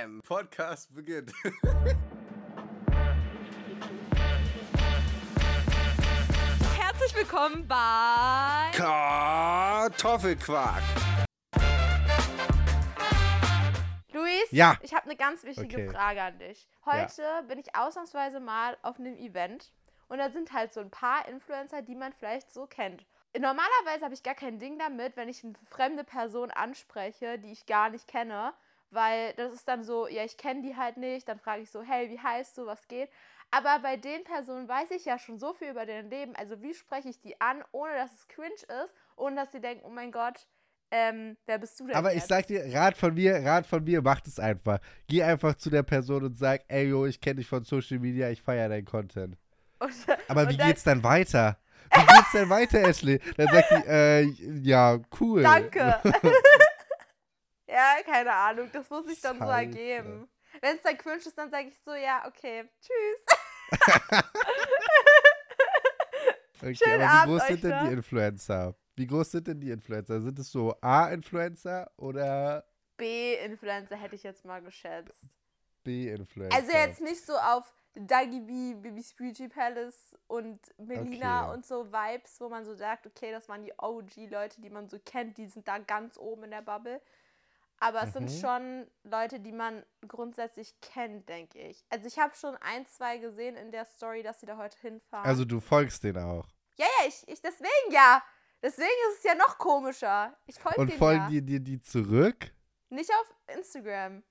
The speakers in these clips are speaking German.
Bam! Podcast beginnt. Herzlich willkommen bei Kartoffelquark. Luis. Ja. Ich habe eine ganz wichtige Okay. Frage an dich. Heute bin ich ausnahmsweise mal auf einem Event und da sind halt so ein paar Influencer, die man vielleicht so kennt. Normalerweise habe ich gar kein Ding damit, wenn ich eine fremde Person anspreche, die ich gar nicht kenne, weil das ist dann so, ja, ich kenne die halt nicht, dann frage ich so, hey, wie heißt du, was geht? Aber bei den Personen weiß ich ja schon so viel über deren Leben, also wie spreche ich die an, ohne dass es cringe ist, ohne dass sie denken, oh mein Gott, ähm, wer bist du denn Aber ich jetzt? sag dir, Rat von mir, Rat von mir, macht es einfach. Geh einfach zu der Person und sag, ey, yo, ich kenne dich von Social Media, ich feiere deinen Content. Und, Aber wie dann- geht's dann weiter? Wie geht's denn weiter, Ashley? Dann sagt die, äh, ja, cool. Danke. ja, keine Ahnung, das muss ich dann so Scheiße. ergeben. Wenn es dann cringe ist, dann sage ich so, ja, okay, tschüss. Okay, Schönen aber wie groß sind denn noch. die Influencer? Wie groß sind denn die Influencer? Sind es so A-Influencer oder B-Influencer hätte ich jetzt mal geschätzt. B-Influencer? Also jetzt nicht so auf Dagi B, Bibis Beauty Palace und Melina Okay. und so Vibes, wo man so sagt, okay, das waren die OG-Leute, die man so kennt, die sind da ganz oben in der Bubble. Aber es sind Mhm. schon Leute, die man grundsätzlich kennt, denke ich. Also ich habe schon ein, zwei gesehen in der Story, dass sie da heute hinfahren. Also du folgst denen auch. ja, ja, ich, ich deswegen ja. Deswegen ist es ja noch komischer. Ich folge Und denen folgen ja. dir die, die zurück? Nicht auf Instagram,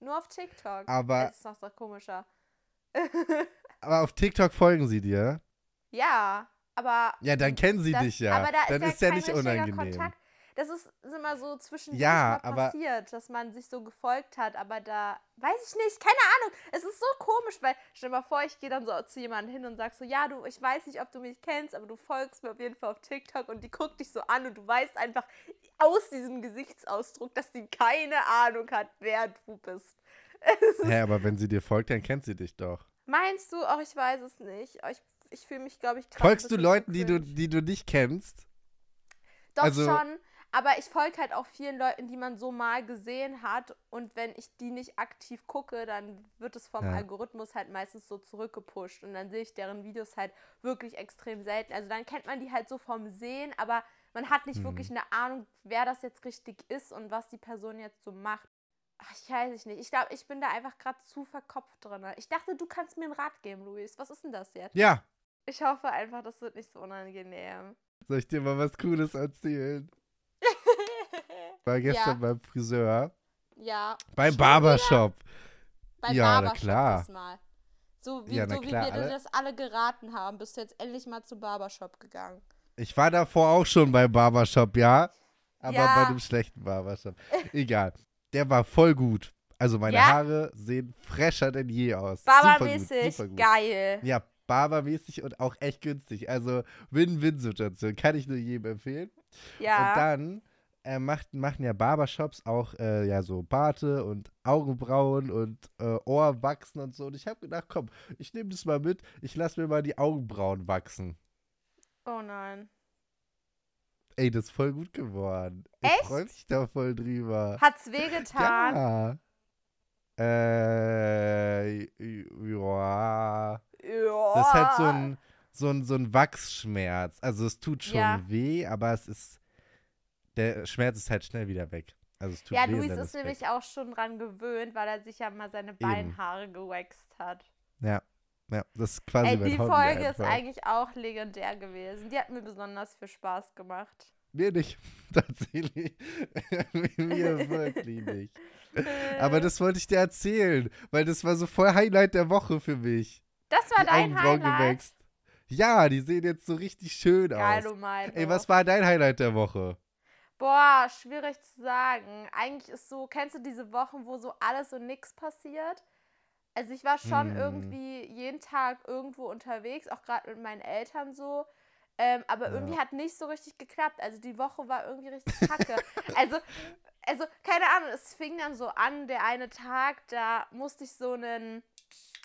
nur auf TikTok. Aber- Das ist noch so komischer. Aber auf TikTok folgen sie dir? Ja, aber Ja, dann kennen sie Das- dich ja. Aber da dann ist ist ja ja kein nicht unangenehm. Kontakt. Das ist, ist immer so zwischendurch Ja, passiert, dass man sich so gefolgt hat, aber da weiß ich nicht, keine Ahnung. Es ist so komisch, weil stell dir mal vor, ich gehe dann so zu jemandem hin und sag so, ja, du, ich weiß nicht, ob du mich kennst, aber du folgst mir auf jeden Fall auf TikTok und die guckt dich so an und du weißt einfach aus diesem Gesichtsausdruck, dass sie keine Ahnung hat, wer du bist. Hä, aber wenn sie dir folgt, dann kennt sie dich doch. Meinst du? Auch ich weiß es nicht. Ich, ich fühle mich, glaube ich, gerade Folgst du Leuten, die du, die du nicht kennst? Doch Also- schon, aber ich folge halt auch vielen Leuten, die man so mal gesehen hat. Und wenn ich die nicht aktiv gucke, dann wird es vom Ja. Algorithmus halt meistens so zurückgepusht. Und dann sehe ich deren Videos halt wirklich extrem selten. Also dann kennt man die halt so vom Sehen, aber man hat nicht Hm. wirklich eine Ahnung, wer das jetzt richtig ist und was die Person jetzt so macht. Ach, ich weiß es nicht. Ich glaube, ich bin da einfach gerade zu verkopft drin. Ich dachte, du kannst mir einen Rat geben, Luis. Was ist denn das jetzt? Ja. Ich hoffe einfach, das wird nicht so unangenehm. Soll ich dir mal was Cooles erzählen? War gestern ja, beim Friseur. ja. Beim Schon Barbershop. Beim Ja, Barbershop klar. diesmal. So wie, Ja, so wie klar, wir alle- das alle geraten haben, bist du jetzt endlich mal zum Barbershop gegangen. Ich war davor auch schon beim Barbershop, ja. Aber Ja. bei einem schlechten Barbershop. Egal. Der war voll gut. Also meine Ja? Haare sehen fresher denn je aus. Barbermäßig, geil. Ja, barbermäßig und auch echt günstig. Also Win-Win-Situation. Kann ich nur jedem empfehlen. Ja. Und dann äh, macht, machen ja Barbershops auch äh, ja so Barte und Augenbrauen und äh, Ohrwachsen und so. Und ich habe gedacht, komm, ich nehme das mal mit. Ich lasse mir mal die Augenbrauen wachsen. oh nein. Ey, das ist voll gut geworden. Echt? Ich freue mich da voll drüber. Hat's wehgetan? Ja. Äh, ja. Ja. Das ist halt so ein, so ein, so ein Wachsschmerz. Also es tut schon Ja. weh, aber es ist. Der Schmerz ist halt schnell wieder weg. Also es tut Ja, weh. Luis ist weg. nämlich auch schon dran gewöhnt, weil er sich ja mal seine Beinhaare gewaxt hat. Ja. Ja, das ist quasi Ey, die Folge ist eigentlich auch legendär gewesen. Die hat mir besonders viel Spaß gemacht. Mir nicht. Tatsächlich. Mir wirklich nicht. Aber das wollte ich dir erzählen, weil das war so voll Highlight der Woche für mich. Das war die dein Highlight. gewächst. Ja, die sehen jetzt so richtig schön Geil, aus. du meinst. Ey, was war dein Highlight der Woche? Boah, schwierig zu sagen. Eigentlich ist so, kennst du diese Wochen, wo so alles und nix passiert? Also ich war schon Hm. irgendwie jeden Tag irgendwo unterwegs, auch gerade mit meinen Eltern so. Ähm, aber Ja. irgendwie hat nicht so richtig geklappt. Also die Woche war irgendwie richtig kacke. also, also, keine Ahnung, es fing dann so an, der eine Tag, da musste ich so einen,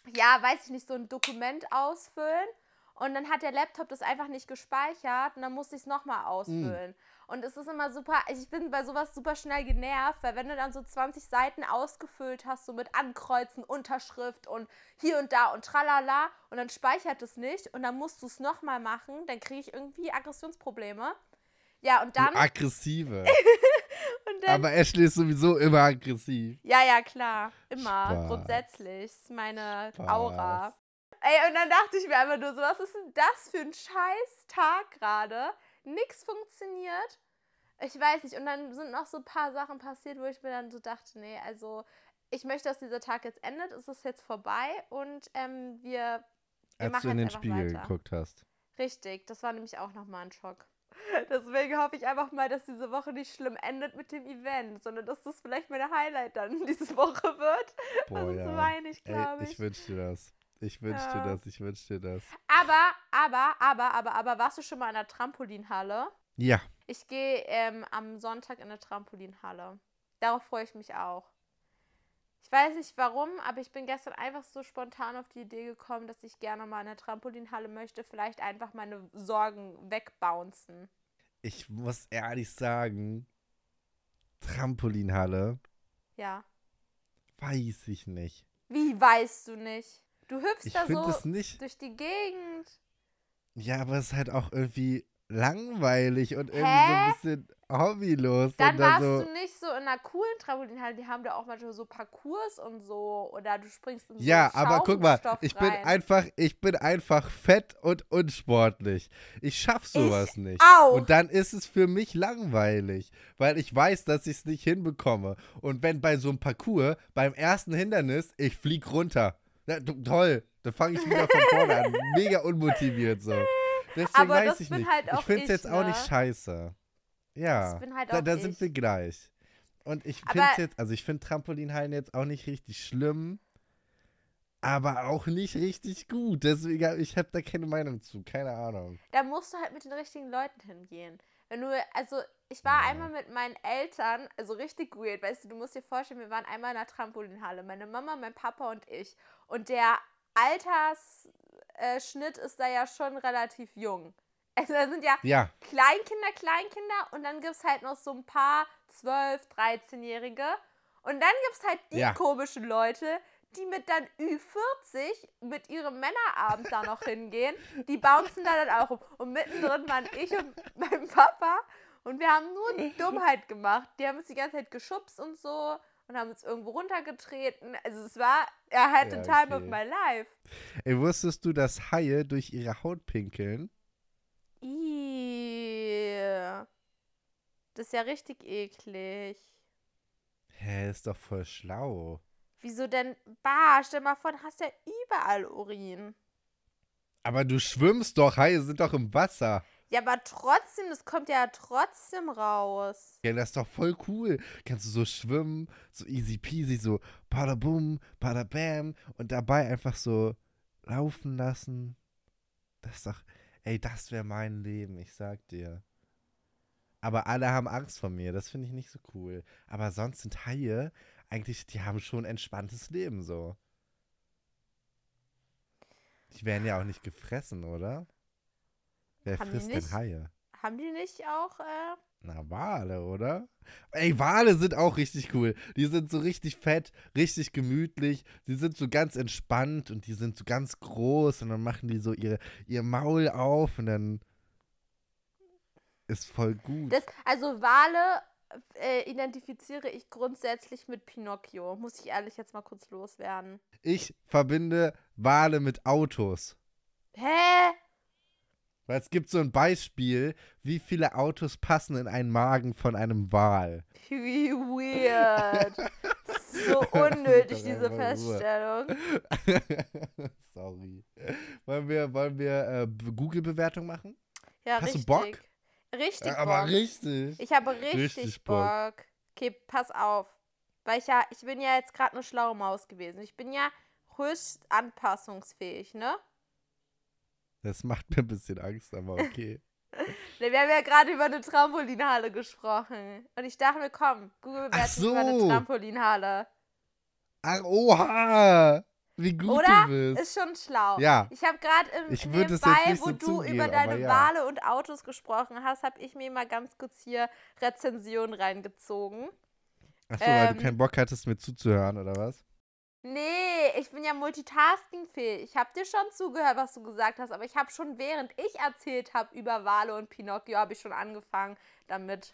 ja, weiß ich nicht, so ein Dokument ausfüllen. Und dann hat der Laptop das einfach nicht gespeichert und dann musste ich es nochmal ausfüllen. Und es ist immer super, ich bin bei sowas super schnell genervt, weil wenn du dann so 20 Seiten ausgefüllt hast, so mit Ankreuzen, Unterschrift und hier und da und tralala und dann speichert es nicht und dann musst du es nochmal machen, dann kriege ich irgendwie Aggressionsprobleme. Ja, und dann. Du aggressive. dann, Aber Ashley ist sowieso immer aggressiv. Ja, ja, klar. Immer. Spaß. Grundsätzlich. Ist meine Spaß. Aura. Ey, und dann dachte ich mir einfach nur so, was ist denn das für ein scheiß Tag gerade? Nix funktioniert. Ich weiß nicht. Und dann sind noch so ein paar Sachen passiert, wo ich mir dann so dachte, nee, also ich möchte, dass dieser Tag jetzt endet. Es ist jetzt vorbei und ähm, wir, wir Als du in den Spiegel weiter. geguckt hast. Richtig, das war nämlich auch nochmal ein Schock. Deswegen hoffe ich einfach mal, dass diese Woche nicht schlimm endet mit dem Event, sondern dass das vielleicht meine Highlight dann diese Woche wird. Boah, Sonst ja. weine ich, glaube ich. Ich wünsche dir das. Ich wünsche ja. dir das, ich wünsche dir das. Aber, aber, aber, aber, aber, warst du schon mal in der Trampolinhalle? Ja. Ich gehe ähm, am Sonntag in eine Trampolinhalle. Darauf freue ich mich auch. Ich weiß nicht warum, aber ich bin gestern einfach so spontan auf die Idee gekommen, dass ich gerne mal in eine Trampolinhalle möchte. Vielleicht einfach meine Sorgen wegbouncen. Ich muss ehrlich sagen, Trampolinhalle. Ja. Weiß ich nicht. Wie weißt du nicht? Du hüpfst ich da so nicht. durch die Gegend. Ja, aber es ist halt auch irgendwie langweilig und irgendwie Hä? so ein bisschen hobbylos. Dann da warst so du nicht so in einer coolen Trampolinhalle, die haben da auch manchmal so Parcours und so oder du springst in so Ja, aber guck mal, ich rein. bin einfach, ich bin einfach fett und unsportlich. Ich schaff sowas ich nicht. Auch. Und dann ist es für mich langweilig, weil ich weiß, dass ich es nicht hinbekomme. Und wenn bei so einem Parcours, beim ersten Hindernis, ich flieg runter. Ja, toll, da fange ich wieder von vorne an. Mega unmotiviert so. Deswegen aber weiß ich nicht. Halt ich finde es jetzt ne? auch nicht scheiße. Ja, halt da, da sind wir gleich. Und ich finde es jetzt, also ich finde Trampolinhallen jetzt auch nicht richtig schlimm, aber auch nicht richtig gut. Deswegen, ich habe da keine Meinung zu, keine Ahnung. Da musst du halt mit den richtigen Leuten hingehen. Wenn du, also ich war einmal mit meinen Eltern, also richtig weird, weißt du, du musst dir vorstellen, wir waren einmal in einer Trampolinhalle, meine Mama, mein Papa und ich. Und der Altersschnitt ist da ja schon relativ jung. Also da sind ja, ja. Kleinkinder, Kleinkinder und dann gibt es halt noch so ein paar 12-, 13-Jährige. Und dann gibt es halt die ja. komischen Leute, die mit dann Ü40 mit ihrem Männerabend da noch hingehen. Die bouncen da dann auch um. Und mittendrin waren ich und mein Papa. Und wir haben nur Dummheit gemacht. Die haben uns die ganze Zeit geschubst und so und haben uns irgendwo runtergetreten. Also es war, er hatte ja, okay. time of my life. Ey, wusstest du, dass Haie durch ihre Haut pinkeln? Ih. Das ist ja richtig eklig. Hä, ist doch voll schlau. Wieso denn? Bah, stell mal vor, du hast ja überall Urin. Aber du schwimmst doch, Haie sind doch im Wasser. Ja, aber trotzdem, das kommt ja trotzdem raus. Ja, das ist doch voll cool. Kannst du so schwimmen, so easy peasy, so pada boom, pada bam und dabei einfach so laufen lassen. Das ist doch, ey, das wäre mein Leben, ich sag dir. Aber alle haben Angst vor mir, das finde ich nicht so cool. Aber sonst sind Haie eigentlich, die haben schon ein entspanntes Leben so. Die werden ja auch nicht gefressen, oder? Wer haben frisst denn Haie? Haben die nicht auch, äh Na, Wale, oder? Ey, Wale sind auch richtig cool. Die sind so richtig fett, richtig gemütlich. Die sind so ganz entspannt und die sind so ganz groß und dann machen die so ihre, ihr Maul auf und dann ist voll gut. Das, also Wale äh, identifiziere ich grundsätzlich mit Pinocchio. Muss ich ehrlich jetzt mal kurz loswerden. Ich verbinde Wale mit Autos. Hä? Weil es gibt so ein Beispiel, wie viele Autos passen in einen Magen von einem Wal. Wie weird. so unnötig, diese Feststellung. Sorry. Wollen wir, wollen wir äh, Google-Bewertung machen? Ja, Hast richtig. du Bock? Richtig Bock. Aber richtig. Ich habe richtig, richtig Bock. Bock. Okay, pass auf. Weil ich ja, ich bin ja jetzt gerade eine schlaue Maus gewesen. Ich bin ja höchst anpassungsfähig, ne? Das macht mir ein bisschen Angst, aber okay. Wir haben ja gerade über eine Trampolinhalle gesprochen. Und ich dachte mir, komm, Google bewertet so. über eine Trampolinhalle. Ach, oha! Wie gut Oder? du bist. Ist schon schlau. Ja. Ich habe gerade im Ich nebenbei, wo so du zugeben, über deine ja. Wale und Autos gesprochen hast, habe ich mir mal ganz kurz hier Rezensionen reingezogen. Achso, weil ähm, du keinen Bock hattest, mir zuzuhören, oder was? Nee, ich bin ja multitaskingfähig. Ich habe dir schon zugehört, was du gesagt hast, aber ich habe schon während ich erzählt habe über Wale und Pinocchio, habe ich schon angefangen damit.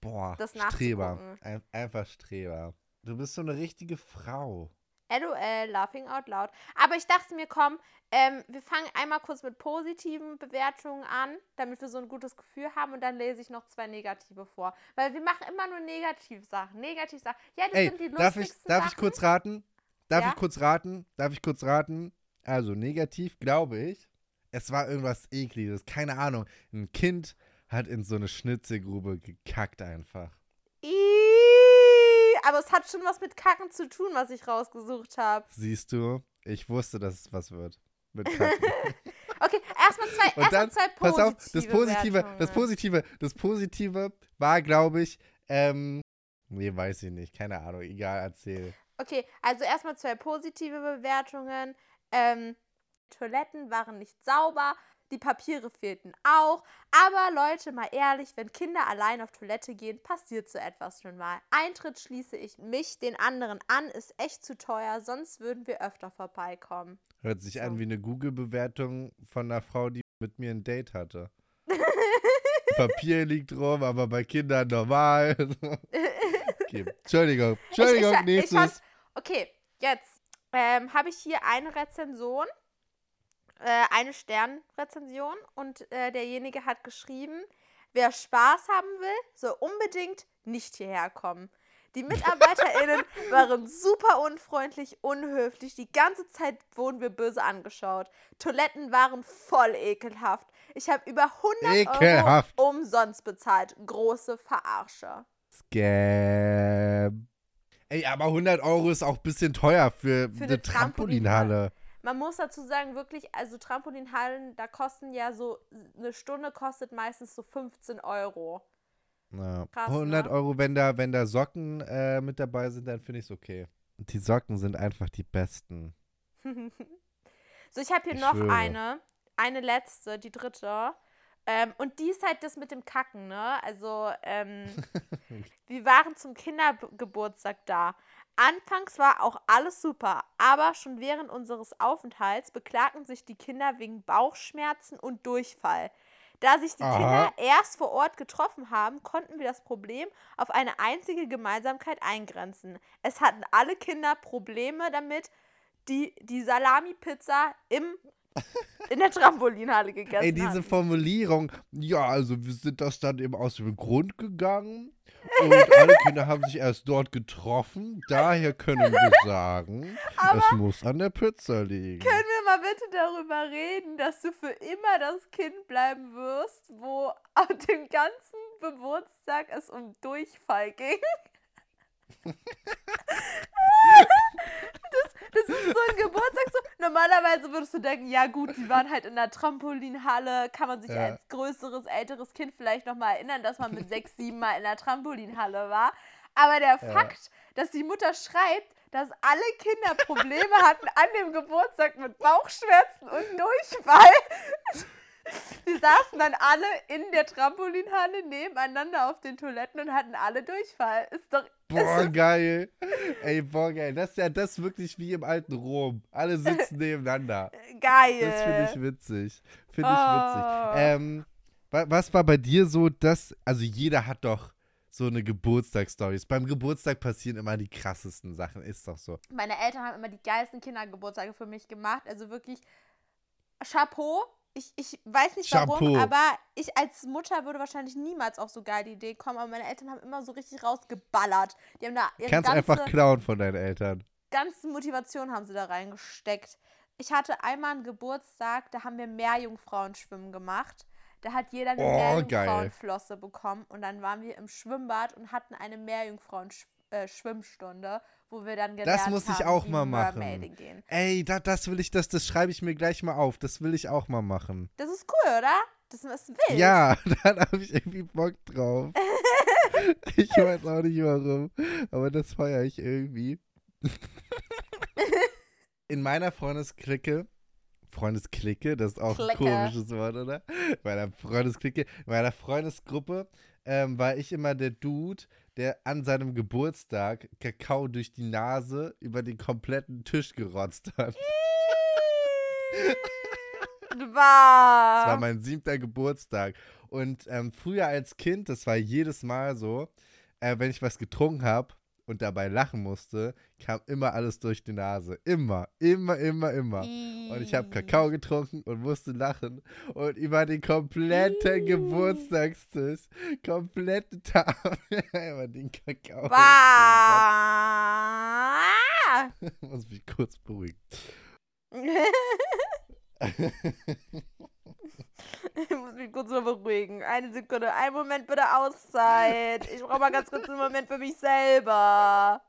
Boah, Das Streber. Ein, einfach Streber. Du bist so eine richtige Frau. LOL, laughing out loud. Aber ich dachte mir, komm, ähm, wir fangen einmal kurz mit positiven Bewertungen an, damit wir so ein gutes Gefühl haben und dann lese ich noch zwei negative vor. Weil wir machen immer nur Negativsachen. Negativsachen. Ja, das Ey, sind die darf ich, lustigsten darf Sachen. ich kurz raten? Darf Ja? ich kurz raten? Darf ich kurz raten? Also, negativ glaube ich, es war irgendwas ekliges. Keine Ahnung. Ein Kind hat in so eine Schnitzelgrube gekackt einfach. Aber es hat schon was mit Kacken zu tun, was ich rausgesucht habe. Siehst du? Ich wusste, dass es was wird. Mit Kacken. Okay, erstmal zwei, Und dann, zwei positive pass auf, das Positive, das. Positive, das Positive war, glaube ich, ähm, nee, weiß ich nicht, keine Ahnung, egal, erzähl. Okay, also erstmal zwei positive Bewertungen. Ähm, Toiletten waren nicht sauber, die Papiere fehlten auch. Aber Leute, mal ehrlich, wenn Kinder allein auf Toilette gehen, passiert so etwas schon mal. Eintritt schließe ich mich den anderen an, ist echt zu teuer, sonst würden wir öfter vorbeikommen. Hört sich So. an wie eine Google-Bewertung von einer Frau, die mit mir ein Date hatte. Papier liegt rum, aber bei Kindern normal. okay. Entschuldigung, Entschuldigung, ich, ich, nächstes. Ich fand, okay, jetzt ähm, habe ich hier eine Rezension, äh, eine Sternrezension und äh, derjenige hat geschrieben, wer Spaß haben will, soll unbedingt nicht hierher kommen. Die MitarbeiterInnen waren super unfreundlich, unhöflich. Die ganze Zeit wurden wir böse angeschaut. Toiletten waren voll ekelhaft. Ich habe über 100 Ekelhaft. Euro umsonst bezahlt. Große Verarsche. Scam. Ey, aber 100 Euro ist auch ein bisschen teuer für, Für eine eine Trampolinhalle. Man muss dazu sagen, wirklich, also Trampolinhallen, da kosten ja so, eine Stunde kostet meistens so 15 Euro. Ja. Krass, 100 ne? Euro, wenn da, wenn da Socken äh, mit dabei sind, dann finde ich es okay. Und die Socken sind einfach die besten. So, ich habe hier Ich noch schwöre. eine, eine letzte, die dritte. Ähm, und die ist halt das mit dem Kacken, ne? Also, ähm, wir waren zum Kindergeburtstag da. Anfangs war auch alles super, aber schon während unseres Aufenthalts beklagten sich die Kinder wegen Bauchschmerzen und Durchfall. Da sich die Aha. Kinder erst vor Ort getroffen haben, konnten wir das Problem auf eine einzige Gemeinsamkeit eingrenzen. Es hatten alle Kinder Probleme damit, die die Salami-Pizza im, in der Trampolinhalle gegessen Ey, diese hatten. Formulierung, ja, also wir sind das dann eben aus dem Grund gegangen und alle Kinder haben sich erst dort getroffen. Daher können wir sagen, es muss an der Pizza liegen. Können wir mal bitte darüber reden, dass du für immer das Kind bleiben wirst, wo auf dem ganzen Geburtstag es um Durchfall ging? das, ist so ein Geburtstag so. Normalerweise würdest du denken, ja gut, die waren halt in der Trampolinhalle, kann man sich Ja. als größeres, älteres Kind vielleicht nochmal erinnern, dass man mit sechs, sieben Mal in der Trampolinhalle war. Aber der Ja. Fakt, dass die Mutter schreibt, dass alle Kinder Probleme hatten an dem Geburtstag mit Bauchschmerzen und Durchfall. Die saßen dann alle in der Trampolinhalle nebeneinander auf den Toiletten und hatten alle Durchfall. Ist doch. Boah, geil. Ey, boah, geil. Das ist ja das wirklich wie im alten Rom. Alle sitzen nebeneinander. Geil. Das finde ich witzig. Finde ich Oh. witzig. Ähm, wa was war bei dir so, dass, also jeder hat doch so eine Geburtstagsstories. Beim Geburtstag passieren immer die krassesten Sachen, ist doch so. Meine Eltern haben immer die geilsten Kindergeburtstage für mich gemacht. Also wirklich Chapeau. Ich, ich weiß nicht warum, aber ich als Mutter würde wahrscheinlich niemals auf so geile Idee kommen. Aber meine Eltern haben immer so richtig rausgeballert. Die haben da ihre Kannst ganze, einfach klauen von deinen Eltern. ganze Motivation haben sie da reingesteckt. Ich hatte einmal einen Geburtstag, da haben wir Meerjungfrauenschwimmen gemacht. Da hat jeder eine Oh. Meerjungfrauenflosse bekommen und dann waren wir im Schwimmbad und hatten eine Meerjungfrauen-Schwimmstunde, wo wir dann gelernt muss ich haben, auch mal machen. Mermaiden gehen. Ey, da, das will ich, das, das schreibe ich mir gleich mal auf. Das will ich auch mal machen. Das ist cool, oder? Das ist wild. Ja, dann habe ich irgendwie Bock drauf. ich weiß auch nicht warum, aber das feiere ich irgendwie. in meiner Freundesklicke, Freundesklicke, das ist auch ein Clique. komisches Wort, oder? In meiner Freundesklicke, in meiner Freundesgruppe ähm, war ich immer der Dude, der an seinem Geburtstag Kakao durch die Nase über den kompletten Tisch gerotzt hat. Das war mein siebter Geburtstag. Und ähm, früher als Kind, das war jedes Mal so, äh, wenn ich was getrunken habe und dabei lachen musste, kam immer alles durch die Nase. Immer, immer, immer, immer. Und ich habe Kakao getrunken und musste lachen. Und über den kompletten. Geburtstagstisch, komplette Tafel, über den Kakao. Muss mich kurz beruhigen. Ich muss mich kurz noch beruhigen. Eine Sekunde. Einen Moment bitte Auszeit. Ich brauche mal ganz kurz einen Moment für mich selber.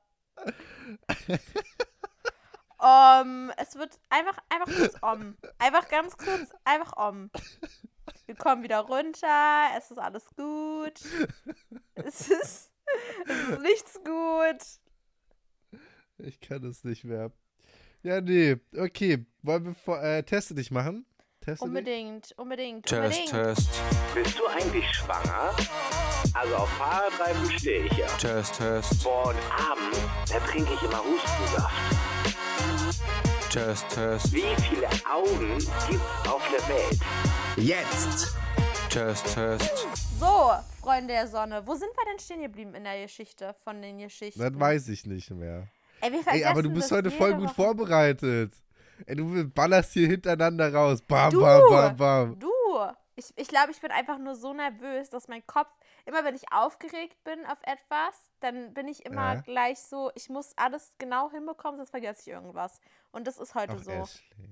Um, es wird einfach, einfach kurz um. Einfach ganz kurz, einfach um. Wir kommen wieder runter. Es ist alles gut. Es ist, es ist nichts gut. Ich kann es nicht mehr. Ja, nee. Okay. Wollen wir äh, Teste dich machen? Teste dich? Unbedingt, unbedingt, Test, unbedingt. Test, Bist du eigentlich schwanger? Also auf Fahrradreifen stehe ich ja. Test, Test, Boah, und abends, da trinke ich immer Hustensaft. Test, Test, Wie viele Augen gibt's auf der Welt? Jetzt! Test, Test. So, Freunde der Sonne, wo sind wir denn stehen geblieben in der Geschichte von den Geschichten? Das weiß ich nicht mehr. Ey, wir Ey, aber du bist heute voll gut Woche. vorbereitet. Ey, du ballerst hier hintereinander raus. Bam, Du, bam, bam, bam. du. Ich, ich glaube, ich bin einfach nur so nervös, dass mein Kopf, immer wenn ich aufgeregt bin auf etwas, dann bin ich immer Ja. gleich so, ich muss alles genau hinbekommen, sonst vergesse ich irgendwas. Und das ist heute Ach, so. Ashley.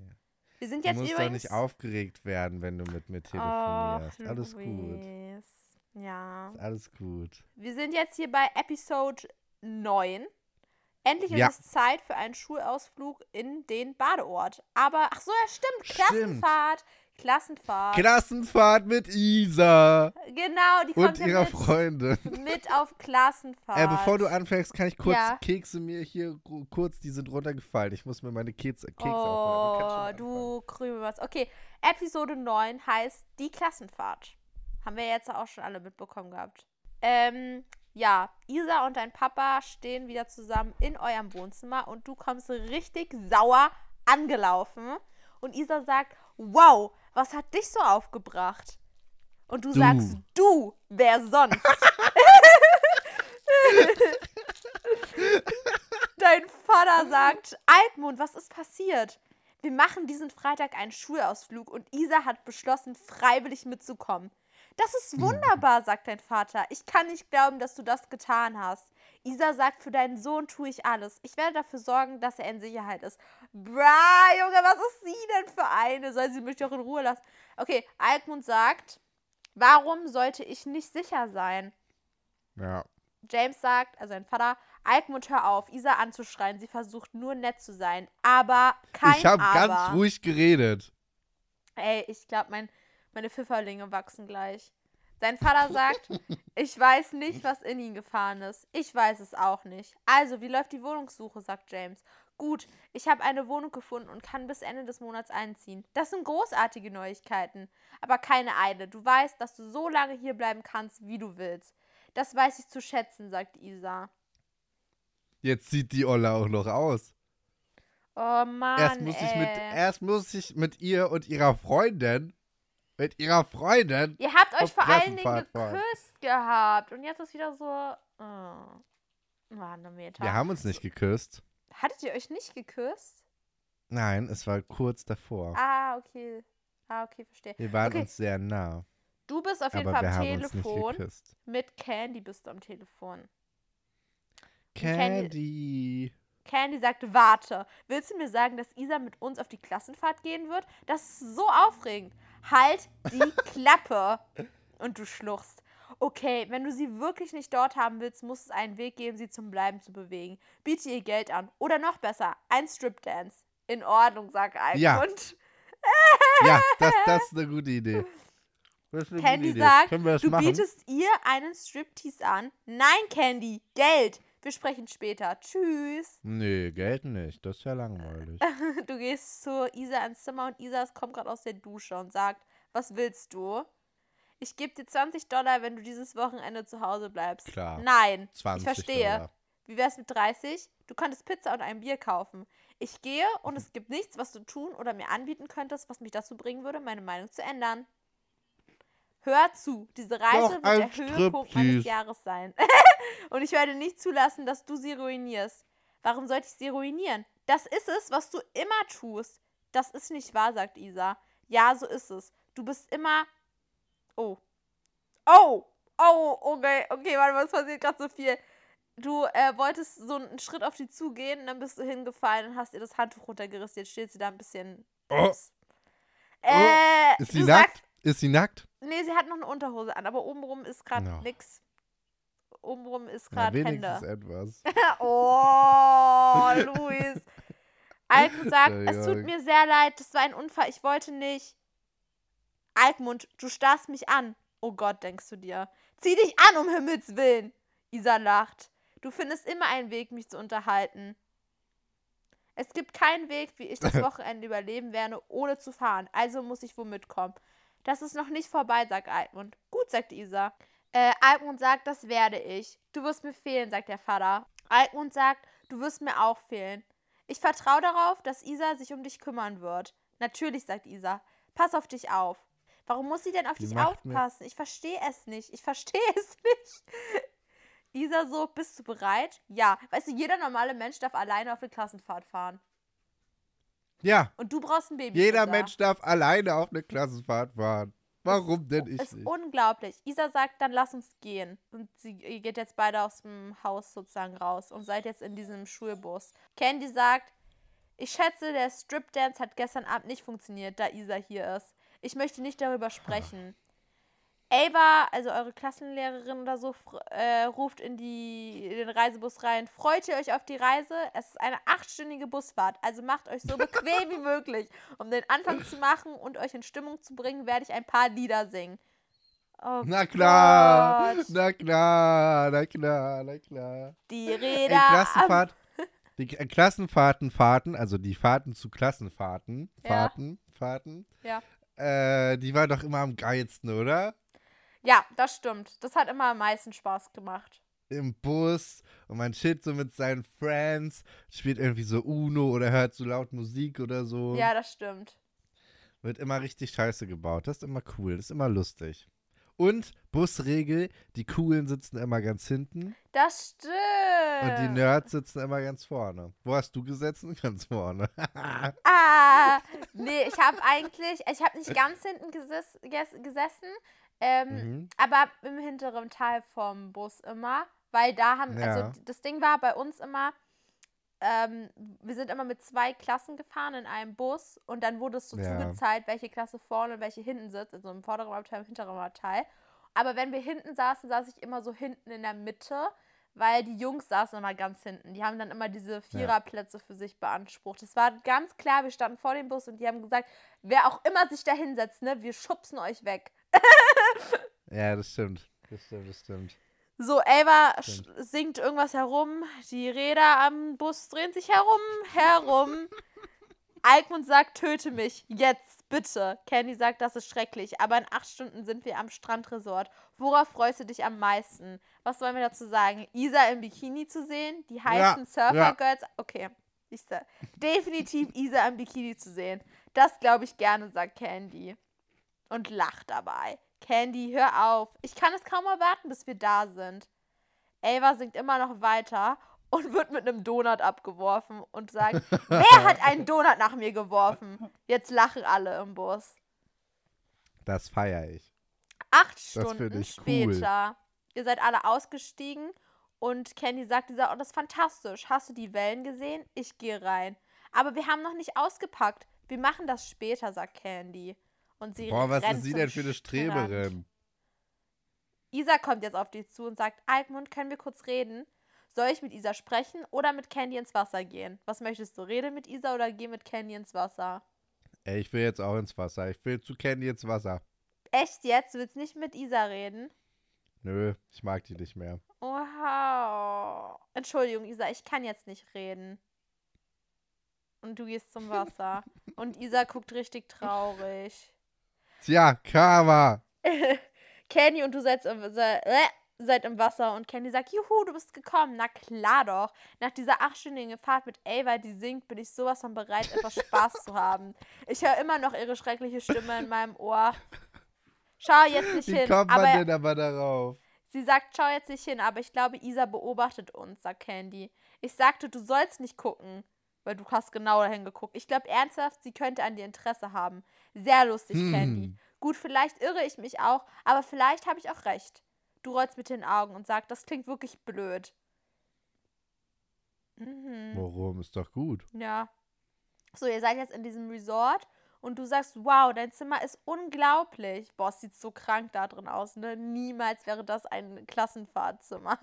Wir sind Du jetzt musst doch übrigens. nicht aufgeregt werden, wenn du mit mir telefonierst. Och, Alles gut. Luis. Ja. Alles gut. Wir sind jetzt hier bei Episode 9. Endlich Ja. ist es Zeit für einen Schulausflug in den Badeort. Aber, ach so, ja, stimmt. Stimmt. Klassenfahrt. Klassenfahrt. Klassenfahrt mit Isa genau, die kommt und ja ihrer mit, Freundin. mit auf Klassenfahrt. Äh, bevor du anfängst, kann ich kurz Ja. Kekse mir hier kurz, die sind runtergefallen. Ich muss mir meine Kekse, Kekse Oh, du Krümel was. Okay, Episode 9 heißt Die Klassenfahrt. Haben wir jetzt auch schon alle mitbekommen gehabt. Ähm, ja, Isa und dein Papa stehen wieder zusammen in eurem Wohnzimmer und du kommst richtig sauer angelaufen. Und Isa sagt, wow, was hat dich so aufgebracht? Und du, Du. sagst, du, wer sonst? Dein Vater sagt, Altmund, was ist passiert? Wir machen diesen Freitag einen Schulausflug und Isa hat beschlossen, freiwillig mitzukommen. Das ist wunderbar, sagt dein Vater. Ich kann nicht glauben, dass du das getan hast. Isa sagt, für deinen Sohn tue ich alles. Ich werde dafür sorgen, dass er in Sicherheit ist. Bra, Junge, was ist sie denn für eine? Soll sie mich doch in Ruhe lassen? Okay, Altmund sagt, warum sollte ich nicht sicher sein? Ja. James sagt, also sein Vater, Altmund, hör auf, Isa anzuschreien. Sie versucht nur nett zu sein. Aber kein ich habe ganz ruhig geredet. Ey, ich glaube, mein, meine Pfifferlinge wachsen gleich. Sein Vater sagt, ich weiß nicht, was in ihn gefahren ist. Ich weiß es auch nicht. Also, wie läuft die Wohnungssuche, sagt James. Gut, ich habe eine Wohnung gefunden und kann bis Ende des Monats einziehen. Das sind großartige Neuigkeiten. Aber keine Eile. Du weißt, dass du so lange hier bleiben kannst, wie du willst. Das weiß ich zu schätzen, sagt Isa. Jetzt sieht die Olle auch noch aus. Oh Mann. erst, muss ich mit, ey. erst muss ich mit ihr und ihrer Freundin, mit ihrer Freundin, Ihr habt euch vor allen Dingen geküsst gehabt. Und jetzt ist wieder so. Oh. Manometer. wir haben uns nicht geküsst. Hattet ihr euch nicht geküsst? Nein, es war kurz davor. Ah, okay. Ah, okay, verstehe. Wir waren okay. uns sehr nah, Du bist auf jeden aber Fall am Telefon. Mit Candy bist du am Telefon. Candy. Candy sagte, warte, willst du mir sagen, dass Isa mit uns auf die Klassenfahrt gehen wird? Das ist so aufregend. Halt die Klappe. Und du schluchst. Okay, wenn du sie wirklich nicht dort haben willst, muss es einen Weg geben, sie zum Bleiben zu bewegen. Biete ihr Geld an. Oder noch besser, ein Stripdance. In Ordnung, sagt Ja. Almund. Ja, das, das ist eine gute Idee. Candy sagt, du bietest ihr einen Striptease an. Nein, Candy, Geld. Wir sprechen später. Tschüss. Nee, Geld nicht. Das ist ja langweilig. Du gehst zu Isa ins Zimmer und Isa kommt gerade aus der Dusche und sagt, was willst du? Ich gebe dir 20 Dollar, wenn du dieses Wochenende zu Hause bleibst. Klar. Nein, 20 ich verstehe. Dollar. Wie wär's mit 30? Du könntest Pizza und ein Bier kaufen. Ich gehe und es gibt nichts, was du tun oder mir anbieten könntest, was mich dazu bringen würde, meine Meinung zu ändern. Hör zu, diese Reise Doch wird der Höhepunkt meines. Jahres sein. und ich werde nicht zulassen, dass du sie ruinierst. Warum sollte ich sie ruinieren? Das ist es, was du immer tust. Das ist nicht wahr, sagt Isa. Ja, so ist es. Du bist immer. Oh. Oh! Oh, okay, okay, warte mal, es passiert gerade so viel. Du äh, wolltest so einen Schritt auf die zugehen, dann bist du hingefallen und hast ihr das Handtuch runtergerissen. Jetzt steht sie da ein bisschen. Oh. Äh, Ist sie nackt? sagst- Ist sie nackt? Nee, sie hat noch eine Unterhose an, aber obenrum ist gerade No. nix. Obenrum ist gerade Hände. etwas. oh, Luis. Alkmund sagt, es tut mir sehr leid, das war ein Unfall, ich wollte nicht. Alkmund, du starrst mich an. Oh Gott, denkst du dir. Zieh dich an, um Himmels Willen. Isa lacht. Du findest immer einen Weg, mich zu unterhalten. Es gibt keinen Weg, wie ich das Wochenende überleben werde, ohne zu fahren. Also muss ich wohl mitkommen. Das ist noch nicht vorbei, sagt Altmund. Gut, sagt Isa. Äh, Altmund sagt, das werde ich. Du wirst mir fehlen, sagt der Vater. Altmund sagt, du wirst mir auch fehlen. Ich vertraue darauf, dass Isa sich um dich kümmern wird. Natürlich, sagt Isa. Pass auf dich auf. Warum muss sie denn auf Die dich aufpassen? Ich verstehe es nicht. Ich verstehe es nicht. Isa so, bist du bereit? Ja. Weißt du, jeder normale Mensch darf alleine auf eine Klassenfahrt fahren. Ja, Und du brauchst ein Baby. jeder Mensch darf alleine auf eine Klassenfahrt fahren. Warum denn ich ist nicht? unglaublich. Isa sagt, dann lass uns gehen. Und sie geht jetzt beide aus dem Haus sozusagen raus und seid jetzt in diesem Schulbus. Candy sagt, ich schätze, der Strip Dance hat gestern Abend nicht funktioniert, da Isa hier ist. Ich möchte nicht darüber sprechen. Ava, also eure Klassenlehrerin oder so, äh, ruft in, die, in den Reisebus rein. Freut ihr euch auf die Reise? Es ist eine achtstündige Busfahrt, also macht euch so bequem wie möglich. Um den Anfang zu machen und euch in Stimmung zu bringen, werde ich ein paar Lieder singen. Oh Na klar, Gott. na klar, na klar, na klar. Die Ey, Räder. am- Klassenfahrt, die K- Klassenfahrten, Fahrten, also die Fahrten zu Klassenfahrten, Ja. Fahrten, Fahrten, Ja. äh, die war doch immer am geilsten, oder? Ja, das stimmt. Das hat immer am meisten Spaß gemacht. Im Bus und man chillt so mit seinen Friends, spielt irgendwie so Uno oder hört so laut Musik oder so. Ja, das stimmt. Wird immer richtig scheiße gebaut. Das ist immer cool, das ist immer lustig. Und Busregel, die Coolen sitzen immer ganz hinten Das stimmt. und die Nerds sitzen immer ganz vorne. Wo hast du gesessen? Ganz vorne. Ah, nee, ich habe eigentlich, ich habe nicht ganz hinten geses ges gesessen, ähm, mhm. aber im hinteren Teil vom Bus immer, weil da haben, Ja. also das Ding war bei uns immer, ähm, wir sind immer mit zwei Klassen gefahren in einem Bus und dann wurde es so Ja. zugeteilt, welche Klasse vorne und welche hinten sitzt, also im vorderen Abteil, im hinteren Abteil. Aber wenn wir hinten saßen, saß ich immer so hinten in der Mitte, weil die Jungs saßen immer ganz hinten. Die haben dann immer diese Viererplätze für sich beansprucht. Es war ganz klar, wir standen vor dem Bus und die haben gesagt, wer auch immer sich da hinsetzt, ne, wir schubsen euch weg. Ja, das stimmt. Das stimmt, das stimmt. So, Ava Stimmt. singt irgendwas herum, die Räder am Bus drehen sich herum, herum. Alkmund sagt, töte mich, jetzt, bitte. Candy sagt, das ist schrecklich, aber in acht Stunden sind wir am Strandresort. Worauf freust du dich am meisten? Was wollen wir dazu sagen? Isa im Bikini zu sehen? Die heißen ja. Surfer-Girls? Okay, ich sag, definitiv Isa im Bikini zu sehen. Das glaube ich gerne, sagt Candy. Und lacht dabei. Candy, hör auf. Ich kann es kaum erwarten, bis wir da sind. Ava singt immer noch weiter und wird mit einem Donut abgeworfen und sagt, wer hat einen Donut nach mir geworfen? Jetzt lachen alle im Bus. Das feiere ich. Acht Stunden ich cool. später. Ihr seid alle ausgestiegen und Candy sagt dieser, oh, das ist fantastisch. Hast du die Wellen gesehen? Ich gehe rein. Aber wir haben noch nicht ausgepackt. Wir machen das später, sagt Candy. Und sie Boah, was ist sie denn für eine Strand. Streberin? Isa kommt jetzt auf dich zu und sagt, Alkmund, können wir kurz reden? Soll ich mit Isa sprechen oder mit Candy ins Wasser gehen? Was möchtest du? Rede mit Isa oder geh mit Candy ins Wasser? Ey, ich will jetzt auch ins Wasser. Ich will zu Candy ins Wasser. Echt jetzt? Du willst nicht mit Isa reden? Nö, ich mag die nicht mehr. Wow. Entschuldigung, Isa, ich kann jetzt nicht reden. Und du gehst zum Wasser. Und Isa guckt richtig traurig. Tja, Karma. Candy und du seid äh, seid im Wasser und Candy sagt, juhu, du bist gekommen. Na klar doch. Nach dieser achtstündigen Fahrt mit Ava, die singt, bin ich sowas von bereit, etwas Spaß zu haben. Ich höre immer noch ihre schreckliche Stimme in meinem Ohr. Schau jetzt nicht Wie hin. kommt man aber denn aber darauf? sie sagt, schau jetzt nicht hin, aber ich glaube, Isa beobachtet uns, sagt Candy. Ich sagte, du sollst nicht gucken, weil du hast genau dahin geguckt. Ich glaube ernsthaft, sie könnte an dir Interesse haben. Sehr lustig, Candy. Hm. Gut, vielleicht irre ich mich auch, aber vielleicht habe ich auch recht. Du rollst mit den Augen und sagst, das klingt wirklich blöd. Mhm. Warum? Ist doch gut. Ja. So, ihr seid jetzt in diesem Resort und du sagst, wow, dein Zimmer ist unglaublich. Boah, es sieht so krank da drin aus, ne? Niemals wäre das ein Klassenfahrtzimmer.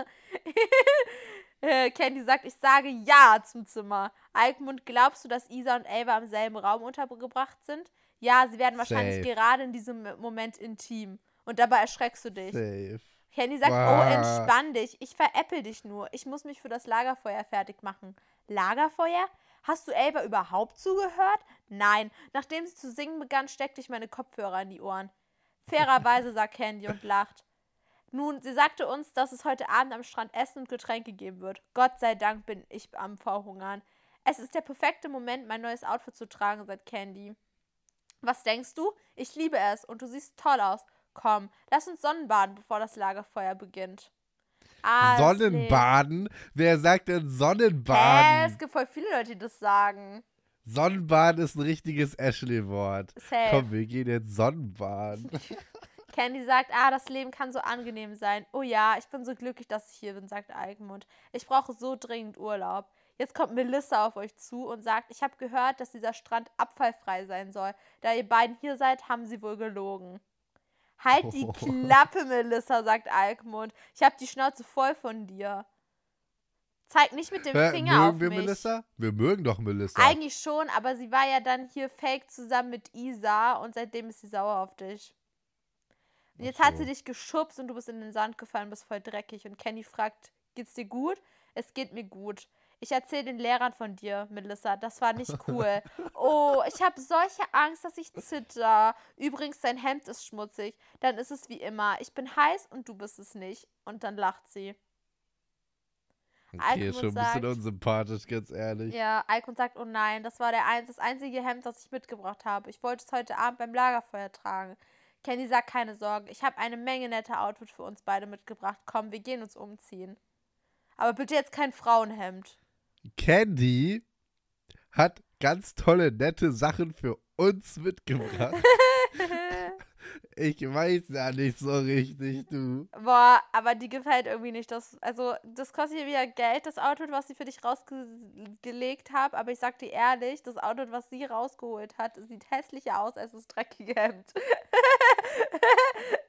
Äh, Candy sagt, ich sage ja zum Zimmer. Alkmund, glaubst du, dass Isa und Ava im selben Raum untergebracht sind? Ja, sie werden wahrscheinlich Safe. gerade in diesem Moment intim. Und dabei erschreckst du dich. Safe. Candy sagt, Wow. oh, entspann dich. Ich veräppel dich nur. Ich muss mich für das Lagerfeuer fertig machen. Lagerfeuer? Hast du Elba überhaupt zugehört? Nein. Nachdem sie zu singen begann, steckte ich meine Kopfhörer in die Ohren. Fairerweise sagt Candy und lacht. Nun, sie sagte uns, dass es heute Abend am Strand Essen und Getränke geben wird. Gott sei Dank bin ich am Verhungern. Es ist der perfekte Moment, mein neues Outfit zu tragen, sagt Candy. Was denkst du? Ich liebe es und du siehst toll aus. Komm, lass uns Sonnenbaden, bevor das Lagerfeuer beginnt. Ah. Sonnenbaden? Wer sagt denn Hä, es Sonnenbaden? gibt voll viele Leute, die das sagen. Sonnenbaden ist ein richtiges Ashley-Wort. Komm, wir gehen jetzt Sonnenbaden. Candy sagt, ah, das Leben kann so angenehm sein. Oh ja, ich bin so glücklich, dass ich hier bin, sagt Alkmund. Ich brauche so dringend Urlaub. Jetzt kommt Melissa auf euch zu und sagt, ich habe gehört, dass dieser Strand abfallfrei sein soll. Da ihr beiden hier seid, haben sie wohl gelogen. Halt die Oh. Klappe, Melissa, sagt Alkmund. Ich habe die Schnauze voll von dir. Zeig nicht mit dem Hä, Finger auf mögen wir mich. Melissa? Wir mögen doch Melissa. Eigentlich schon, aber sie war ja dann hier fake zusammen mit Isa und seitdem ist sie sauer auf dich. Und jetzt Ach hat so. sie dich geschubst und du bist in den Sand gefallen, bist voll dreckig. Und Kenny fragt, geht's dir gut? Es geht mir gut. Ich erzähle den Lehrern von dir, Melissa. Das war nicht cool. Oh, ich habe solche Angst, dass ich zitter. Übrigens, dein Hemd ist schmutzig. Dann ist es wie immer. Ich bin heiß und du bist es nicht. Und dann lacht sie. okay, schon ein sagt- bisschen unsympathisch, ganz ehrlich. Ja, Alkon sagt, oh nein, das war der ein, das einzige Hemd, das ich mitgebracht habe. Ich wollte es heute Abend beim Lagerfeuer tragen. Candy sagt, keine Sorge, ich habe eine Menge netter Outfit für uns beide mitgebracht. Komm, wir gehen uns umziehen. Aber bitte jetzt kein Frauenhemd. Candy hat ganz tolle, nette Sachen für uns mitgebracht. ich weiß ja nicht so richtig, du. Boah, aber die gefällt irgendwie nicht. Das, also, das kostet ja wieder Geld, das Outfit, was sie für dich rausgelegt habe. Aber ich sag dir ehrlich, das Outfit, was sie rausgeholt hat, sieht hässlicher aus als das dreckige Hemd.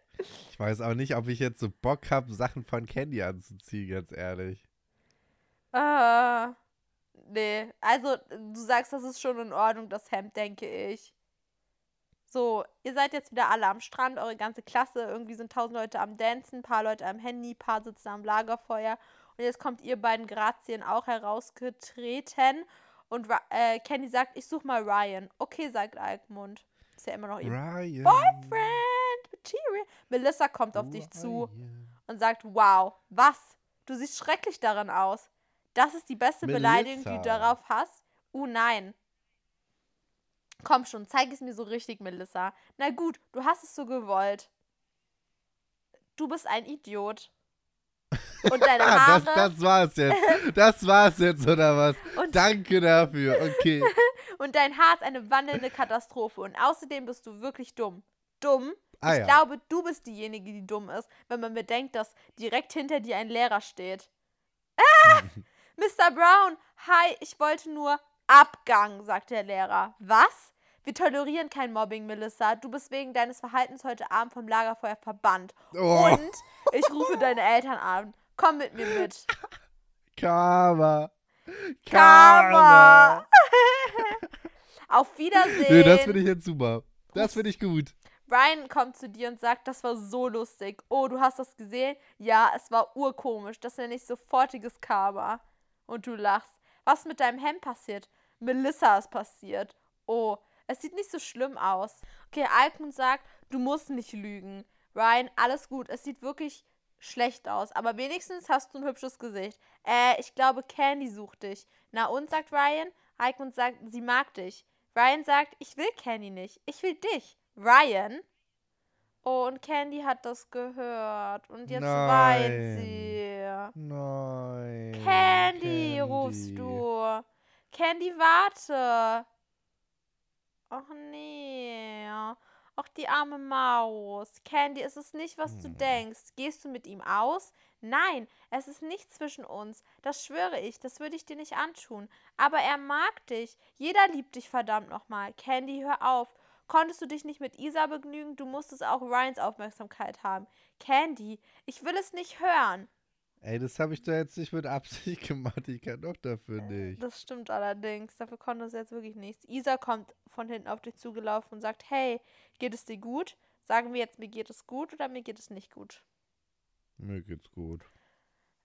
Ich weiß auch nicht, ob ich jetzt so Bock habe, Sachen von Candy anzuziehen, ganz ehrlich. Ah, nee. Also, du sagst, das ist schon in Ordnung, das Hemd, denke ich. So, ihr seid jetzt wieder alle am Strand, eure ganze Klasse. Irgendwie sind tausend Leute am Dancen, paar Leute am Handy, paar sitzen am Lagerfeuer. Und jetzt kommt ihr beiden Grazien auch herausgetreten. Und äh, Kenny sagt, ich such mal Ryan. Okay, sagt Alkmund. Ist ja immer noch ihr Ryan. Boyfriend. Material. Melissa kommt auf dich zu Ryan. und sagt, wow, was? Du siehst schrecklich darin aus. Das ist die beste Beleidigung, die du Melissa. darauf hast? Uh, nein. Komm schon, zeig es mir so richtig, Melissa. Na gut, du hast es so gewollt. Du bist ein Idiot. Und deine Ah, Haare. das, das war's jetzt. Das war's jetzt, oder was? Und- Danke dafür. Okay. Und dein Haar ist eine wandelnde Katastrophe. Und außerdem bist du wirklich dumm. Dumm? Ah, ich ja. glaube, du bist diejenige, die dumm ist, wenn man bedenkt, dass direkt hinter dir ein Lehrer steht. Ah! Mr. Brown, hi, ich wollte nur Abgang, sagt der Lehrer. Was? Wir tolerieren kein Mobbing, Melissa. Du bist wegen deines Verhaltens heute Abend vom Lagerfeuer verbannt. Oh, Und ich rufe deine Eltern an. Komm mit mir mit. Karma. Karma. Auf Wiedersehen. Nee, das finde ich jetzt super. Das finde ich gut. Ryan kommt zu dir und sagt, das war so lustig. Oh, du hast das gesehen? Ja, es war urkomisch. Das nenne ich sofortiges Karma. Und du lachst. Was mit deinem Hemd passiert? Melissa ist passiert. Oh, es sieht nicht so schlimm aus. Okay, Alkmund sagt, du musst nicht lügen. Ryan, alles gut. Es sieht wirklich schlecht aus. Aber wenigstens hast du ein hübsches Gesicht. Äh, ich glaube, Candy sucht dich. Na und, sagt Ryan. Alkmund sagt, sie mag dich. Ryan sagt, ich will Candy nicht. Ich will dich. Ryan. Oh, und Candy hat das gehört. Und jetzt weint Nein. sie. Nein. Candy, rufst Candy. du. Candy, warte. Ach nee. Ach, die arme Maus. Candy, es ist nicht, was du Hm. denkst. Gehst du mit ihm aus? Nein, es ist nicht zwischen uns. Das schwöre ich. Das würde ich dir nicht antun. Aber er mag dich. Jeder liebt dich, verdammt nochmal. Candy, hör auf. Konntest du dich nicht mit Isa begnügen? Du musstest auch Ryans Aufmerksamkeit haben. Candy, ich will es nicht hören. Ey, das habe ich doch jetzt nicht mit Absicht gemacht. Ich kann doch dafür nicht. Das stimmt allerdings. Dafür konnte es jetzt wirklich nichts. Isa kommt von hinten auf dich zugelaufen und sagt, hey, geht es dir gut? Sagen wir jetzt, mir geht es gut oder mir geht es nicht gut? Mir geht's gut.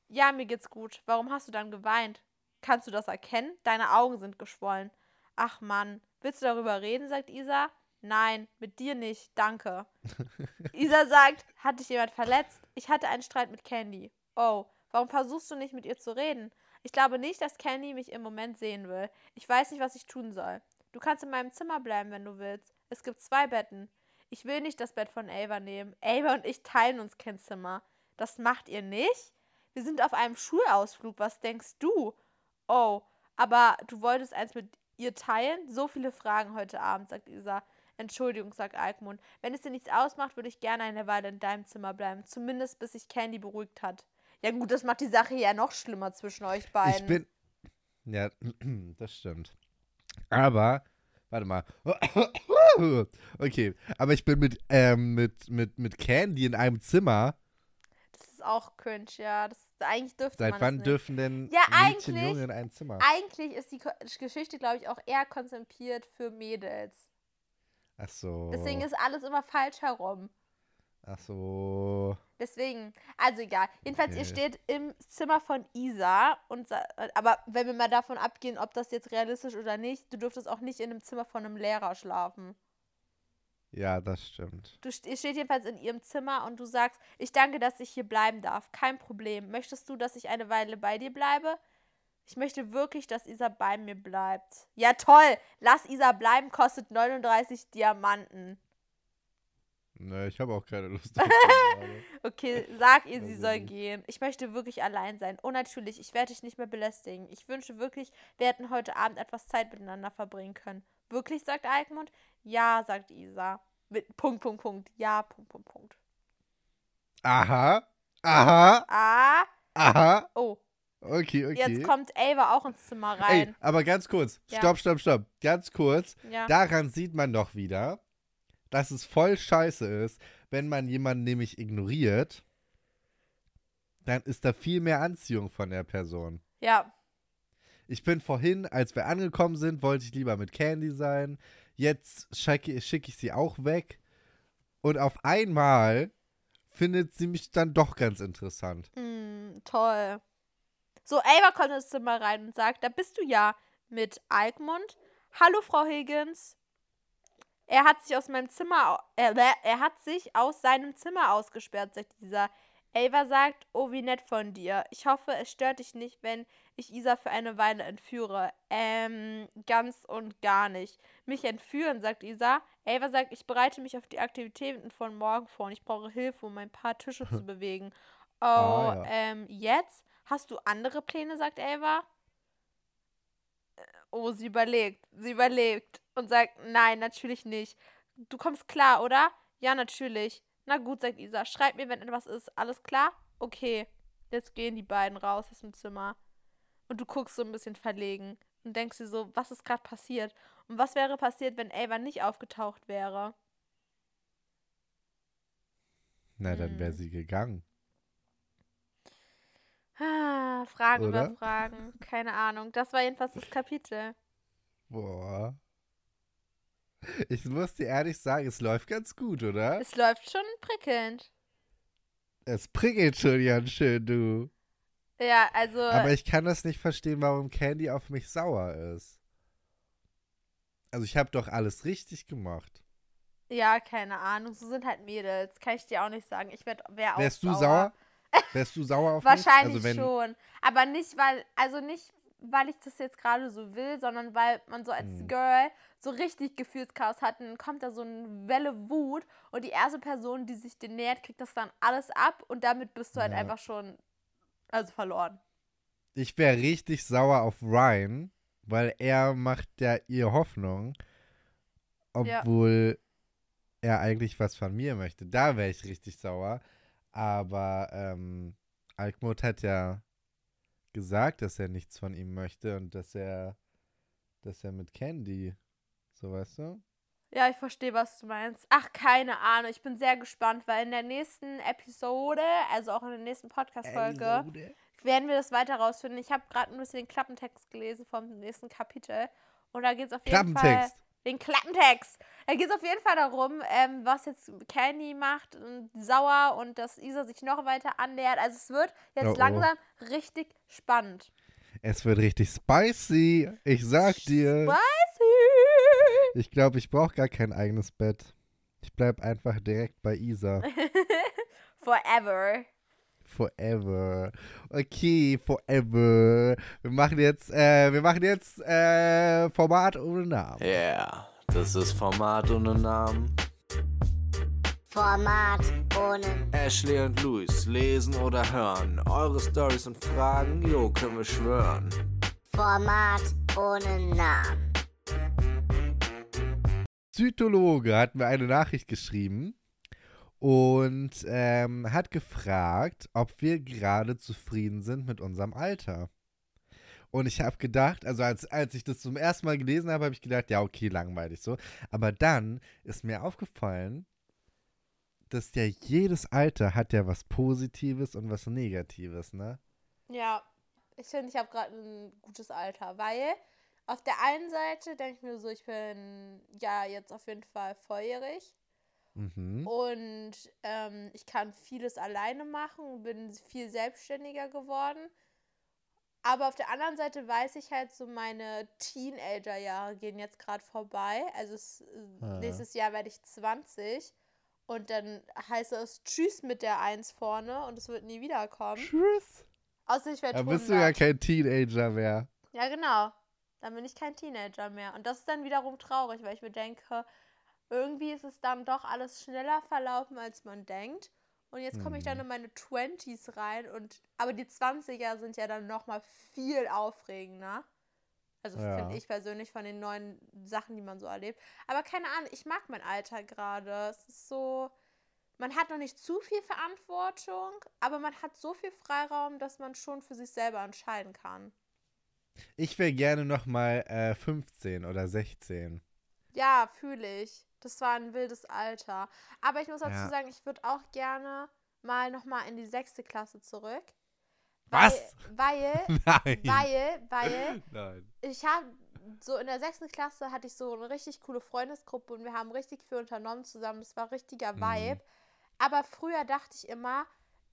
Ja, mir geht's gut. Warum hast du dann geweint? Kannst du das erkennen? Deine Augen sind geschwollen. Ach Mann, willst du darüber reden? sagt Isa. Nein, mit dir nicht, danke. Isa sagt, hat dich jemand verletzt? Ich hatte einen Streit mit Candy. Oh, warum versuchst du nicht mit ihr zu reden? Ich glaube nicht, dass Candy mich im Moment sehen will. Ich weiß nicht, was ich tun soll. Du kannst in meinem Zimmer bleiben, wenn du willst. Es gibt zwei Betten. Ich will nicht das Bett von Ava nehmen. Ava und ich teilen uns kein Zimmer. Das macht ihr nicht? Wir sind auf einem Schulausflug. Was denkst du? Oh, aber du wolltest eins mit ihr teilen? So viele Fragen heute Abend, sagt Isa. Entschuldigung, sagt Alkmund. Wenn es dir nichts ausmacht, würde ich gerne eine Weile in deinem Zimmer bleiben. Zumindest bis sich Candy beruhigt hat. Ja gut, das macht die Sache ja noch schlimmer zwischen euch beiden. Ich bin. Ja, das stimmt. Aber, warte mal. Okay, aber ich bin mit, ähm, mit, mit, mit Candy in einem Zimmer. Das ist auch cringe, ja. Das, eigentlich dürfte Seit man wann nicht. dürfen denn Ja, Mädchen eigentlich- Junge in ein Zimmer? Eigentlich ist die Geschichte, glaube ich, auch eher konzipiert für Mädels. Ach so. Deswegen ist alles immer falsch herum. Ach so. Deswegen, also egal. Jedenfalls, ihr Okay. steht im Zimmer von Isa und aber wenn wir mal davon abgehen, ob das jetzt realistisch oder nicht, du dürftest auch nicht in einem Zimmer von einem Lehrer schlafen. Ja, das stimmt. Du ihr steht jedenfalls in ihrem Zimmer und du sagst, ich danke, dass ich hier bleiben darf. Kein Problem. Möchtest du, dass ich eine Weile bei dir bleibe? Ich möchte wirklich, dass Isa bei mir bleibt. Ja, toll. Lass Isa bleiben, kostet 39 Diamanten. Ne, ich habe auch keine Lust. Okay, sag ihr, sie Also soll gehen. Ich möchte wirklich allein sein. Oh, natürlich, ich werde dich nicht mehr belästigen. Ich wünsche wirklich, wir hätten heute Abend etwas Zeit miteinander verbringen können. Wirklich, sagt Alkmund. Ja, sagt Isa. Mit Punkt, Punkt, Punkt. Ja, Punkt, Punkt, Punkt. Aha. Aha. Ah, Aha. oh, Okay, okay. jetzt kommt Ava auch ins Zimmer Ey, rein. aber ganz kurz. Ja. Stopp, stopp, stopp. Ganz kurz. ja. Daran sieht man doch wieder, dass es voll scheiße ist, wenn man jemanden nämlich ignoriert, dann ist da viel mehr Anziehung von der Person. ja, Ich bin vorhin, als wir angekommen sind, wollte ich lieber mit Candy sein. Jetzt schicke schick ich sie auch weg. Und auf einmal findet sie mich dann doch ganz interessant. Hm, toll. So, Ava kommt ins Zimmer rein und sagt, da bist du ja mit Alkmund. Hallo, Frau Higgins. Er hat sich aus meinem Zimmer, äh, er hat sich aus seinem Zimmer ausgesperrt, sagt Isa. Ava sagt, oh, wie nett von dir. Ich hoffe, es stört dich nicht, wenn ich Isa für eine Weile entführe. Ähm, ganz und gar nicht. Mich entführen, sagt Isa. Ava sagt, ich bereite mich auf die Aktivitäten von morgen vor und ich brauche Hilfe, um ein paar Tische zu bewegen. Oh, Ah, ja. ähm, jetzt? Hast du andere Pläne, sagt Ava. Oh, sie überlegt. Sie überlegt und sagt, nein, natürlich nicht. Du kommst klar, oder? Ja, natürlich. Na gut, sagt Isa. Schreib mir, wenn etwas ist. Alles klar? Okay. Jetzt gehen die beiden raus aus dem Zimmer. Und du guckst so ein bisschen verlegen und denkst dir so, was ist gerade passiert? Und was wäre passiert, wenn Ava nicht aufgetaucht wäre? Na, dann wäre Hm. sie gegangen. Ah, Fragen Oder? über Fragen. Keine Ahnung. Das war jedenfalls das Kapitel. Boah. Ich muss dir ehrlich sagen, es läuft ganz gut, oder? Es läuft schon prickelnd. Es prickelt schon ganz schön, du. Ja, also. Aber ich kann das nicht verstehen, warum Candy auf mich sauer ist. Also ich habe doch alles richtig gemacht. ja, keine Ahnung. So sind halt Mädels. Kann ich dir auch nicht sagen. Ich werd, wär auch Wärst du sauer? Wärst du sauer auf mich? Wahrscheinlich Also schon. Aber nicht, weil, also nicht, weil ich das jetzt gerade so will, sondern weil man so als Hm. Girl so richtig Gefühlschaos hat. Und dann kommt da so eine Welle Wut und die erste Person, die sich dir nähert, kriegt das dann alles ab und damit bist du halt Ja. einfach schon, also verloren. Ich wäre richtig sauer auf Ryan, weil er macht ja ihr Hoffnung, Ja. obwohl er eigentlich was von mir möchte. Da wäre ich richtig sauer. Aber ähm, Alkmut hat ja gesagt, dass er nichts von ihm möchte und dass er, dass er mit Candy, so weißt du? Ja, ich verstehe, was du meinst. Ach, keine Ahnung. Ich bin sehr gespannt, weil in der nächsten Episode, also auch in der nächsten Podcast-Folge, werden wir das weiter rausfinden. Ich habe gerade ein bisschen den Klappentext gelesen vom nächsten Kapitel. Und da geht es auf jeden Fall. Den Klappentext. Da geht es auf jeden Fall darum, ähm, was jetzt Candy macht und sauer und dass Isa sich noch weiter annähert. Also es wird jetzt Oh, oh. langsam richtig spannend. Es wird richtig spicy. Ich sag dir. Spicy! Ich glaube, ich brauche gar kein eigenes Bett. Ich bleib einfach direkt bei Isa. Forever. Forever. Okay, forever. Wir machen jetzt, äh, wir machen jetzt äh, Format ohne Namen. Yeah, das ist Format ohne Namen. Format ohne Ashley und Luis lesen oder hören. Eure Stories und Fragen, jo, können wir schwören. Format ohne Namen. Zytologe hat mir eine Nachricht geschrieben und ähm, hat gefragt, ob wir gerade zufrieden sind mit unserem Alter. Und ich habe gedacht, also als, als ich das zum ersten Mal gelesen habe, habe ich gedacht, ja, okay, langweilig so. Aber dann ist mir aufgefallen, dass ja jedes Alter hat ja was Positives und was Negatives, ne? Ja, ich finde, ich habe gerade ein gutes Alter, weil auf der einen Seite denke ich mir so, ich bin ja jetzt auf jeden Fall volljährig Mhm. und ähm, ich kann vieles alleine machen, bin viel selbstständiger geworden. Aber auf der anderen Seite weiß ich halt so, meine Teenager-Jahre gehen jetzt gerade vorbei. Also es, äh, Ah. nächstes Jahr werde ich 20 und dann heißt es Tschüss mit der Eins vorne und es wird nie wiederkommen. Tschüss. Außer ich werde Da 100. bist du ja kein Teenager mehr. Ja, genau. Dann bin ich kein Teenager mehr. Und das ist dann wiederum traurig, weil ich mir denke, irgendwie ist es dann doch alles schneller verlaufen, als man denkt. Und jetzt komme ich dann Hm. in meine 20s rein und aber die 20er sind ja dann nochmal viel aufregender. Also Ja. finde ich persönlich von den neuen Sachen, die man so erlebt. Aber keine Ahnung, ich mag mein Alter gerade. Es ist so, man hat noch nicht zu viel Verantwortung, aber man hat so viel Freiraum, dass man schon für sich selber entscheiden kann. Ich wäre gerne noch mal äh, 15 oder 16. Ja, fühle ich. Das war ein wildes Alter. Aber ich muss dazu Ja. sagen, ich würde auch gerne mal nochmal in die sechste Klasse zurück. Was? Weil, Nein. weil, weil Nein. ich habe so in der sechsten Klasse hatte ich so eine richtig coole Freundesgruppe und wir haben richtig viel unternommen zusammen. Das war richtiger Mhm. Vibe. Aber früher dachte ich immer,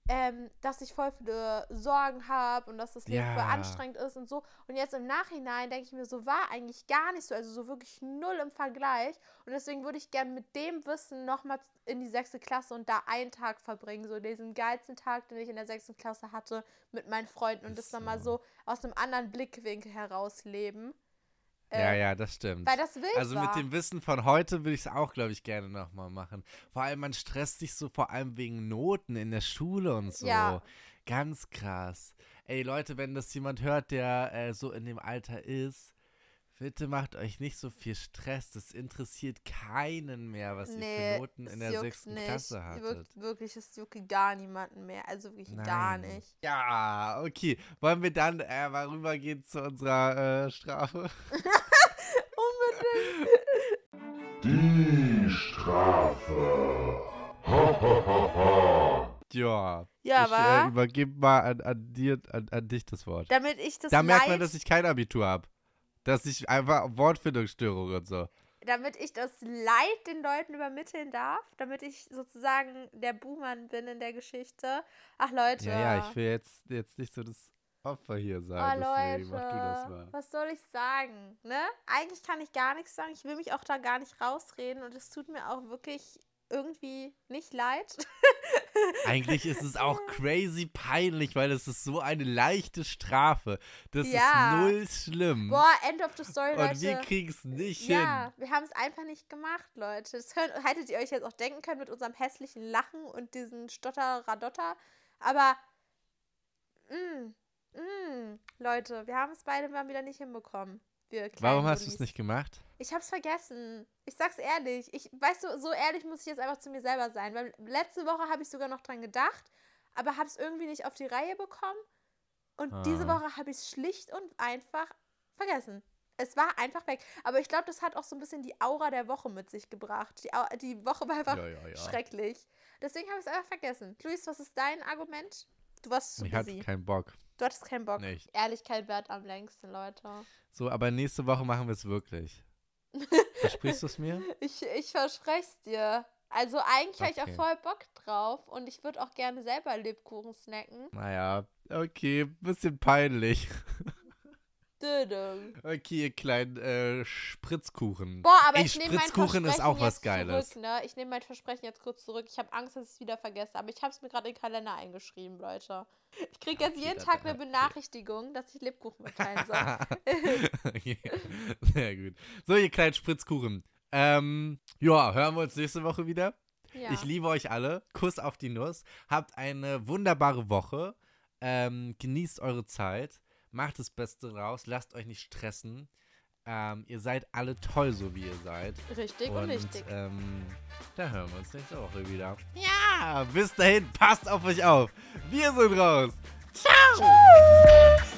ähm, dass ich voll viele Sorgen habe und dass das Leben voll Ja. anstrengend ist und so. Und jetzt im Nachhinein denke ich mir, so war eigentlich gar nicht so, also so wirklich null im Vergleich. Und deswegen würde ich gerne mit dem Wissen nochmal in die sechste Klasse und da einen Tag verbringen, so diesen geilsten Tag, den ich in der sechsten Klasse hatte mit meinen Freunden und das Ist dann mal so. so aus einem anderen Blickwinkel herausleben. Ja, Äh, ja, das stimmt. Weil das wild Also war. mit dem Wissen von heute würde ich es auch, glaube ich, gerne nochmal machen. Vor allem, man stresst sich so vor allem wegen Noten in der Schule und so. Ja. Ganz krass. Ey, Leute, wenn das jemand hört, der äh, so in dem Alter ist, bitte macht euch nicht so viel Stress. Das interessiert keinen mehr, was ihr für Noten in der sechsten nicht. Klasse hattet. Wirk wirklich, es juckt gar niemanden mehr. Also wirklich gar Nein. nicht. Ja, okay. Wollen wir dann äh, mal rübergehen zu unserer äh, Strafe? Die Strafe. Ha, ha, ha, ha. Ja. Ja, ich äh, übergebe mal an, an, dir, an, an dich das Wort. Damit ich das Da merkt man, dass ich kein Abitur habe. Dass ich einfach Wortfindungsstörung und so. damit ich das Leid den Leuten übermitteln darf, damit ich sozusagen der Buhmann bin in der Geschichte. Ach Leute. Ja, ja, ich will jetzt, jetzt nicht so das Opfer hier Oh sein. deswegen Leute, mach du das mal. was soll ich sagen? Ne? Eigentlich kann ich gar nichts sagen. Ich will mich auch da gar nicht rausreden und es tut mir auch wirklich irgendwie nicht leid. Eigentlich ist es auch crazy peinlich, weil es ist so eine leichte Strafe. Das Ja. ist null schlimm. Boah, End of the Story, Und Leute. wir kriegen es nicht Ja, hin. wir haben es einfach nicht gemacht, Leute. Das könnt, hättet ihr euch jetzt auch denken können mit unserem hässlichen Lachen und diesen Stotter-Radotter. Aber, mh, mh, Leute, wir haben es beide mal wieder nicht hinbekommen. Warum hast du es nicht gemacht? Ich hab's vergessen. Ich sag's ehrlich. Ich, weißt du, so ehrlich muss ich jetzt einfach zu mir selber sein. Weil letzte Woche habe ich sogar noch dran gedacht, aber hab's irgendwie nicht auf die Reihe bekommen. Und diese Ah. Woche habe ich es schlicht und einfach vergessen. Es war einfach weg. Aber ich glaube, das hat auch so ein bisschen die Aura der Woche mit sich gebracht. Die, Au die Woche war einfach Ja, ja, ja. schrecklich. Deswegen habe ich es einfach vergessen. Luis, was ist dein Argument? Du warst zu Ich hatte busy. keinen Bock. Du hattest keinen Bock. Nicht. Ehrlichkeit wert am längsten, Leute. So, aber nächste Woche machen wir es wirklich. Versprichst du es mir? Ich, ich verspreche es dir. Also eigentlich habe ich Okay. auch voll Bock drauf und ich würde auch gerne selber Lebkuchen snacken. Naja, okay, bisschen peinlich. Okay, ihr kleinen äh, Spritzkuchen. Boah, aber Ey, ich nehme mein Spritzkuchen Versprechen ist auch was jetzt Geiles. zurück, ne? Ich nehme mein Versprechen jetzt kurz zurück. Ich habe Angst, dass ich es wieder vergesse, aber ich habe es mir gerade in den Kalender eingeschrieben, Leute. Ich kriege jetzt jeden da- Tag eine Benachrichtigung, dass ich Lebkuchen mitteilen soll. okay. Sehr gut. So, ihr kleinen Spritzkuchen. Ähm, ja, hören wir uns nächste Woche wieder. ja. Ich liebe euch alle. Kuss auf die Nuss. Habt eine wunderbare Woche. Ähm, genießt eure Zeit. Macht das Beste raus. Lasst euch nicht stressen. Ähm, ihr seid alle toll, so wie ihr seid. Richtig und, Und richtig. ähm, da hören wir uns nächste Woche wieder. Ja, bis dahin, passt auf euch auf. Wir sind raus. Ciao.